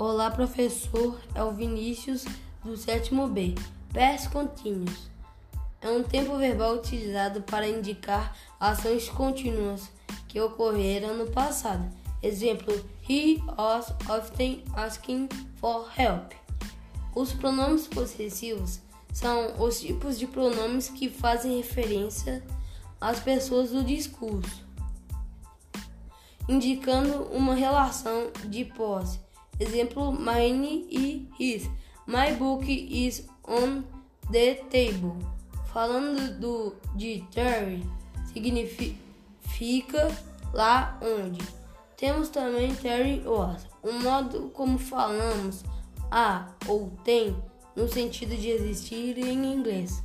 Olá, professor. É o Vinícius do sétimo B. Pés contínuos. É um tempo verbal utilizado para indicar ações contínuas que ocorreram no passado. Exemplo: He was often asking for help. Os pronomes possessivos são os tipos de pronomes que fazem referência às pessoas do discurso, indicando uma relação de posse. Exemplo, mine e his. My book is on the table. Falando do, de Terry, significa lá onde. Temos também Terry was, o modo como falamos a ou tem no sentido de existir em inglês.